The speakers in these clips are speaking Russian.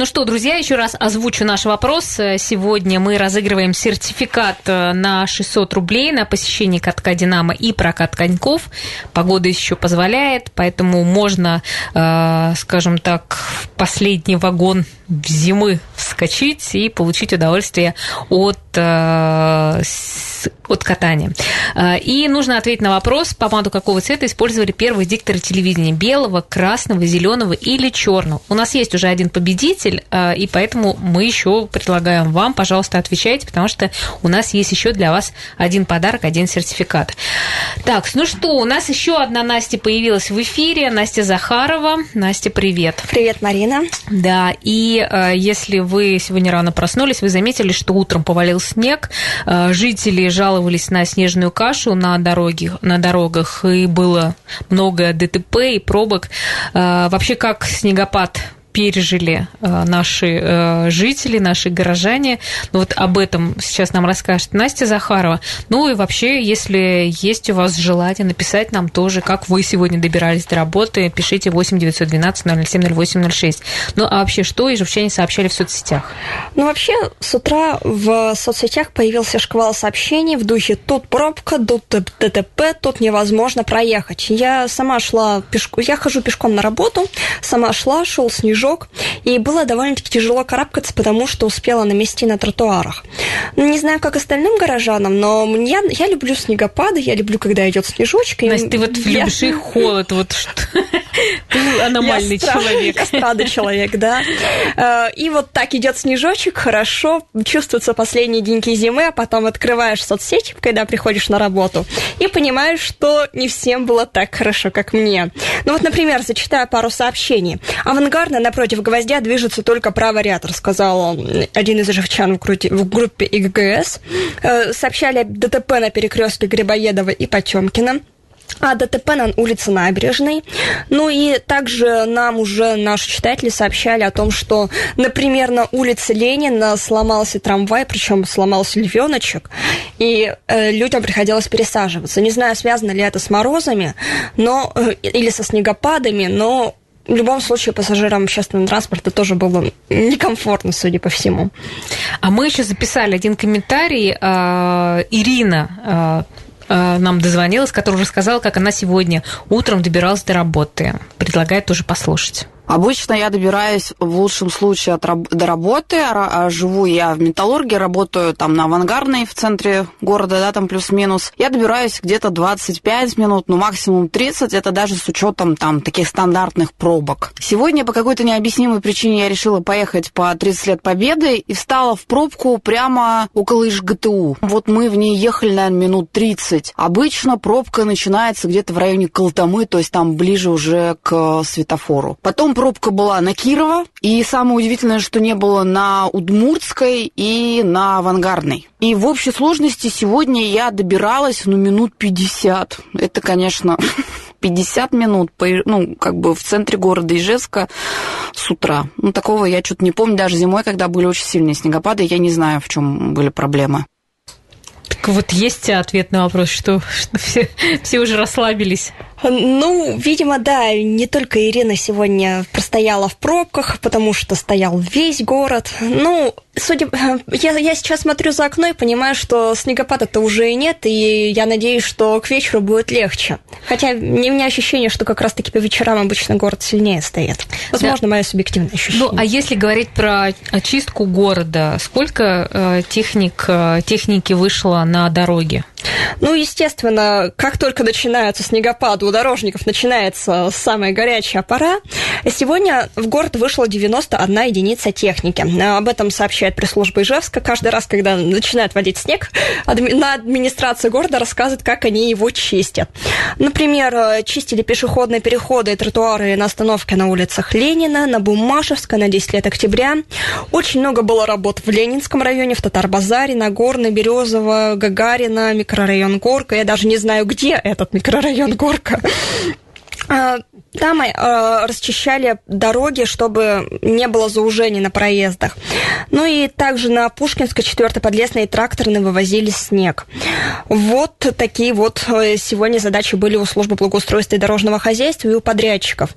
Ну что, друзья, еще раз озвучу наш вопрос. Сегодня мы разыгрываем сертификат э, на 600 рублей на посещение катка «Динамо» и прокат коньков. Погода еще позволяет, поэтому можно, э, скажем так, в последний вагон зимы вскочить и получить удовольствие от, э, от катания. И нужно ответить на вопрос, помаду какого цвета использовали первые дикторы телевидения. Белого, красного, зеленого или черного. У нас есть уже один победитель победитель, а, и поэтому мы еще предлагаем вам, пожалуйста, отвечайте, потому что у нас есть еще для вас один подарок, один сертификат. Так, ну что, у нас еще одна Настя появилась в эфире, Настя Захарова. Настя, привет. Привет, Марина. Да, и э, если вы сегодня рано проснулись, вы заметили, что утром повалил снег, э, жители жаловались на снежную кашу на дороге, на дорогах, и было много ДТП и пробок. Э, вообще, как снегопад пережили э, наши э, жители, наши горожане. Ну, вот об этом сейчас нам расскажет Настя Захарова. Ну и вообще, если есть у вас желание написать нам тоже, как вы сегодня добирались до работы, пишите 8 912 007 0806. Ну а вообще, что и ижевчане сообщали в соцсетях? Ну вообще, с утра в соцсетях появился шквал сообщений в духе «тут пробка, тут ДТП, тут невозможно проехать». Я сама шла пешком, я хожу пешком на работу, сама шла, шел снег снежок, и было довольно-таки тяжело карабкаться, потому что успела намести на тротуарах. Ну, не знаю, как остальным горожанам, но я, я люблю снегопады, я люблю, когда идет снежочек. Настя, ты вот я... любишь и холод, вот что... Ты аномальный человек. Я человек, да. Э, и вот так идет снежочек, хорошо, чувствуются последние деньки зимы, а потом открываешь соцсети, когда приходишь на работу, и понимаешь, что не всем было так хорошо, как мне. Ну вот, например, зачитаю пару сообщений. Авангардно напротив гвоздя движется только правый ряд, рассказал один из живчан в группе ИГГС. Э, сообщали ДТП на перекрестке Грибоедова и Потемкина а ДТП на улице Набережной. Ну и также нам уже наши читатели сообщали о том, что, например, на улице Ленина сломался трамвай, причем сломался львеночек, и э, людям приходилось пересаживаться. Не знаю, связано ли это с морозами, но э, или со снегопадами, но в любом случае пассажирам общественного транспорта тоже было некомфортно, судя по всему. А мы еще записали один комментарий. Э, Ирина э, нам дозвонилась, которая рассказала, как она сегодня утром добиралась до работы. Предлагает тоже послушать. Обычно я добираюсь в лучшем случае от, до работы. А живу я в Металлурге, работаю там на Авангардной в центре города, да, там плюс-минус. Я добираюсь где-то 25 минут, ну максимум 30, это даже с учетом там таких стандартных пробок. Сегодня по какой-то необъяснимой причине я решила поехать по 30 лет Победы и встала в пробку прямо около ИЖГТУ. Вот мы в ней ехали, наверное, минут 30. Обычно пробка начинается где-то в районе Колтамы, то есть там ближе уже к светофору. Потом пробка была на Кирова, и самое удивительное, что не было на Удмуртской и на Авангардной. И в общей сложности сегодня я добиралась, ну, минут 50. Это, конечно, 50 минут, ну, как бы в центре города Ижевска с утра. Ну, такого я что-то не помню. Даже зимой, когда были очень сильные снегопады, я не знаю, в чем были проблемы. Так вот, есть ответ на вопрос, что, что все, все уже расслабились. Ну, видимо, да, не только Ирина сегодня простояла в пробках, потому что стоял весь город. Ну, судя... Я, я сейчас смотрю за окно и понимаю, что снегопада-то уже и нет, и я надеюсь, что к вечеру будет легче. Хотя у меня ощущение, что как раз-таки по вечерам обычно город сильнее стоит. Возможно, да. мое субъективное ощущение. Ну, а если говорить про очистку города, сколько э, техник, э, техники вышло на дороге? Ну, естественно, как только начинаются снегопады, у дорожников начинается самая горячая пора. Сегодня в город вышло 91 единица техники. Об этом сообщает пресс-служба Ижевска. Каждый раз, когда начинает водить снег, на администрация города рассказывает, как они его чистят. Например, чистили пешеходные переходы и тротуары на остановке на улицах Ленина, на Бумашевска, на 10 лет октября. Очень много было работ в Ленинском районе, в Татар-Базаре, на Горной, Березово, Гагарина, микрорайон Горка. Я даже не знаю, где этот микрорайон Горка. А, там э, расчищали дороги, чтобы не было заужений на проездах. Ну и также на Пушкинской 4 подлесной тракторные вывозили снег. Вот такие вот э, сегодня задачи были у службы благоустройства и дорожного хозяйства и у подрядчиков.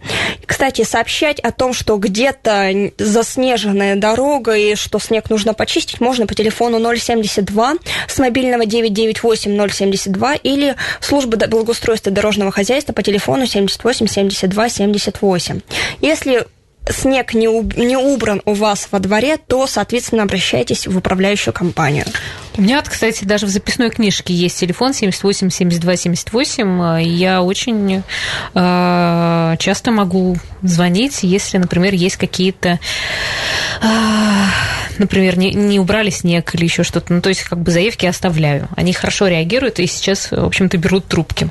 Кстати, сообщать о том, что где-то заснеженная дорога и что снег нужно почистить, можно по телефону 072 с мобильного 998 072 или служба благоустройства и дорожного хозяйства по телефону 78 72 78. Если снег не, уб, не убран у вас во дворе, то, соответственно, обращайтесь в управляющую компанию. У меня, кстати, даже в записной книжке есть телефон 78 72 78. Я очень э, часто могу звонить, если, например, есть какие-то, э, например, не, не убрали снег или еще что-то. Ну, то есть, как бы заявки оставляю. Они хорошо реагируют и сейчас, в общем-то, берут трубки.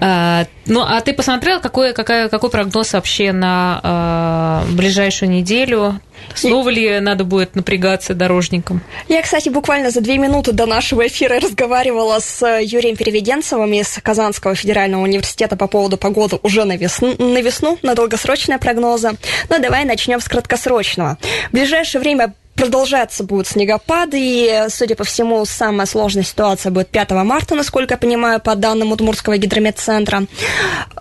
Э, ну, а ты посмотрел, какой, какой, какой прогноз вообще на э, ближайшую неделю? Снова ли надо будет напрягаться дорожникам? Я, кстати, буквально за две минуты до нашего эфира разговаривала с Юрием Переведенцевым из Казанского федерального университета по поводу погоды уже на весну, на, весну, на долгосрочные прогнозы. Но давай начнем с краткосрочного. В ближайшее время продолжаться будут снегопады, и, судя по всему, самая сложная ситуация будет 5 марта, насколько я понимаю, по данным Удмуртского гидрометцентра.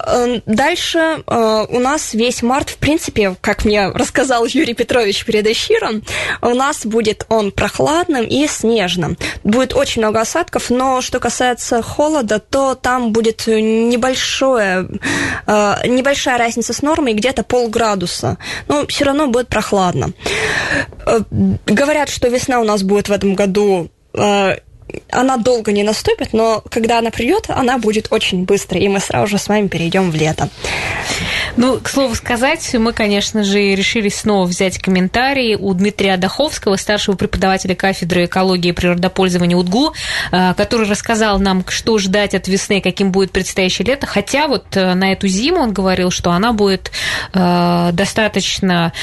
Эм, дальше э, у нас весь март, в принципе, как мне рассказал Юрий Петрович перед эфиром, у нас будет он прохладным и снежным. Будет очень много осадков, но что касается холода, то там будет небольшое, э, небольшая разница с нормой, где-то полградуса. Но все равно будет прохладно э, говорят, что весна у нас будет в этом году э, она долго не наступит, но когда она придет, она будет очень быстро, и мы сразу же с вами перейдем в лето. Ну, к слову сказать, мы, конечно же, решили снова взять комментарии у Дмитрия Даховского, старшего преподавателя кафедры экологии и природопользования УДГУ, э, который рассказал нам, что ждать от весны, каким будет предстоящее лето. Хотя вот э, на эту зиму он говорил, что она будет достаточно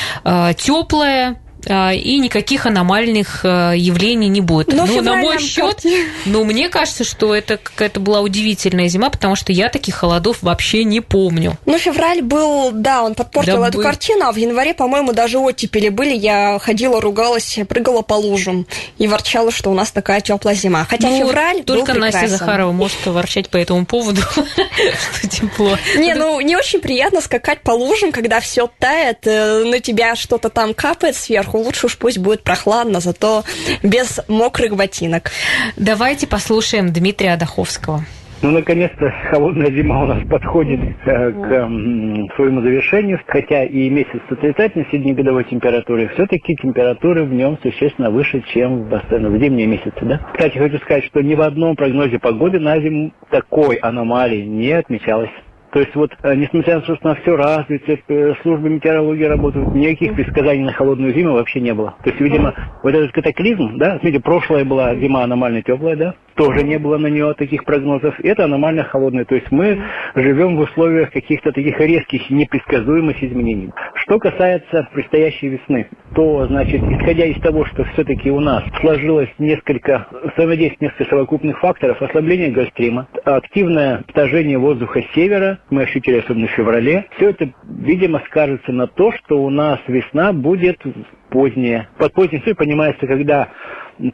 теплая, и никаких аномальных а, явлений не будет. Но ну, на мой счет, ну, мне кажется, что это какая-то была удивительная зима, потому что я таких холодов вообще не помню. Ну, февраль был, да, он подпортил да эту был... картину, а в январе, по-моему, даже оттепели были. Я ходила, ругалась, прыгала по лужам и ворчала, что у нас такая теплая зима. Хотя ну, февраль только был Настя Захарова может ворчать по этому поводу, что тепло. Не, ну, не очень приятно скакать по лужам, когда все тает, э, на тебя что-то там капает сверху, лучше уж пусть будет прохладно, зато без мокрых ботинок. Давайте послушаем Дмитрия Адаховского. Ну, наконец-то холодная зима у нас подходит э, к э, своему завершению, хотя и месяц с отрицательной среднегодовой температуры, все-таки температуры в нем существенно выше, чем в, в зимние месяцы. Да? Кстати, хочу сказать, что ни в одном прогнозе погоды на зиму такой аномалии не отмечалось. То есть вот, э, несмотря на то, что на все развито, э, службы метеорологии работают, никаких предсказаний на холодную зиму вообще не было. То есть, видимо, вот этот катаклизм, да, смотрите, прошлая была зима аномально теплая, да, тоже не было на нее таких прогнозов. Это аномально холодная. То есть мы живем в условиях каких-то таких резких, непредсказуемых изменений. Что касается предстоящей весны, то, значит, исходя из того, что все-таки у нас сложилось несколько, взаимодействие несколько совокупных факторов, ослабление гольстрима, активное вторжение воздуха с севера, мы ощутили особенно в феврале, все это, видимо, скажется на то, что у нас весна будет поздняя. Под поздней весной понимается, когда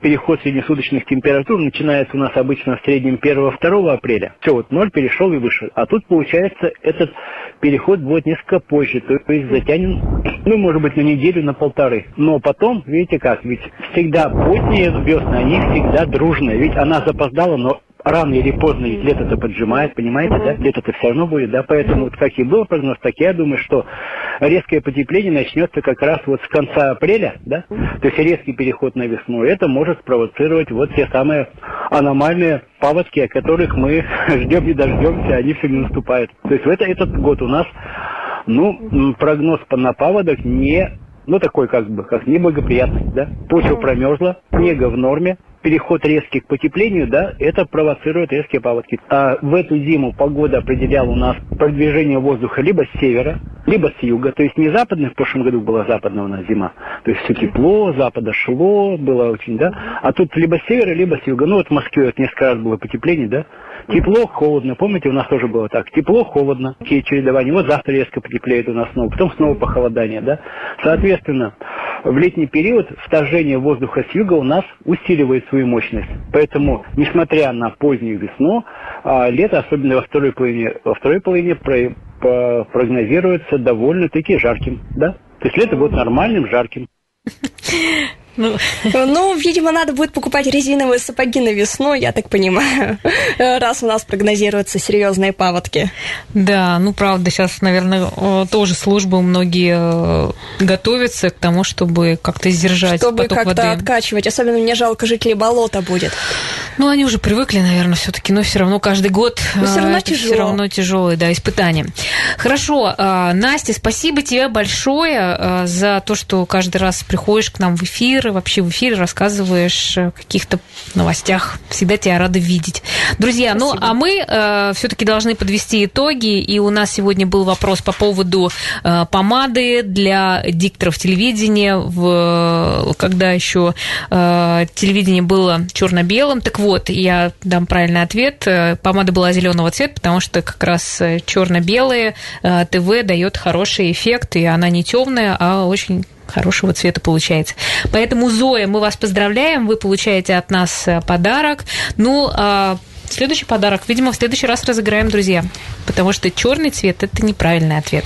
переход среднесуточных температур начинается у нас обычно в среднем 1-2 апреля. Все, вот ноль перешел и вышел. А тут, получается, этот переход будет несколько позже, то есть затянем, ну, может быть, на неделю, на полторы. Но потом, видите как, ведь всегда поздние весны, они всегда дружные. Ведь она запоздала, но рано или поздно лето-то поджимает, понимаете, да? Лето-то все равно будет, да? Поэтому, вот как и был прогноз, так я думаю, что резкое потепление начнется как раз вот с конца апреля, да? То есть резкий переход на весну. Это может спровоцировать вот те самые аномальные паводки, о которых мы ждем не дождемся, они все не наступают. То есть в это, этот год у нас, ну, прогноз на паводок не ну, такой как бы, как неблагоприятный, да. Почва промерзла, снега в норме, переход резкий к потеплению, да, это провоцирует резкие паводки. А в эту зиму погода определяла у нас продвижение воздуха либо с севера, либо с юга. То есть не западная, в прошлом году была западная у нас зима. То есть все тепло, запада шло, было очень, да. А тут либо с севера, либо с юга. Ну вот в Москве вот несколько раз было потепление, да. Тепло, холодно. Помните, у нас тоже было так. Тепло, холодно. Такие чередования. Вот завтра резко потеплеет у нас снова. Потом снова похолодание, да. Соответственно, в летний период вторжение воздуха с юга у нас усиливает свою мощность. Поэтому, несмотря на позднюю весну, а, лето, особенно во второй половине, во второй половине прогнозируется довольно-таки жарким, да? То есть лето будет нормальным, жарким. Ну. ну, видимо, надо будет покупать резиновые сапоги на весну, я так понимаю, раз у нас прогнозируются серьезные паводки. Да, ну правда, сейчас, наверное, тоже службы многие э, готовятся к тому, чтобы как-то сдержать чтобы поток как-то воды. откачивать. Особенно мне жалко жителей болота будет. Ну, они уже привыкли, наверное, все-таки, но все равно каждый год но все равно, тяжело. все равно тяжелые, да, испытания. Хорошо, а, Настя, спасибо тебе большое за то, что каждый раз приходишь к нам в эфир, и вообще в эфире рассказываешь о каких-то новостях. Всегда тебя рады видеть. Друзья, ну, спасибо. ну, а мы а, все-таки должны подвести итоги, и у нас сегодня был вопрос по поводу помады для дикторов телевидения, в, когда еще телевидение было черно-белым. Так вот, я дам правильный ответ. Э, помада была зеленого цвета, потому что как раз э, черно-белые э, ТВ дает хороший эффект, и она не темная, а очень хорошего цвета получается. Поэтому, Зоя, мы вас поздравляем, вы получаете от нас подарок. Ну, а следующий подарок, видимо, в следующий раз разыграем, друзья, потому что черный цвет – это неправильный ответ.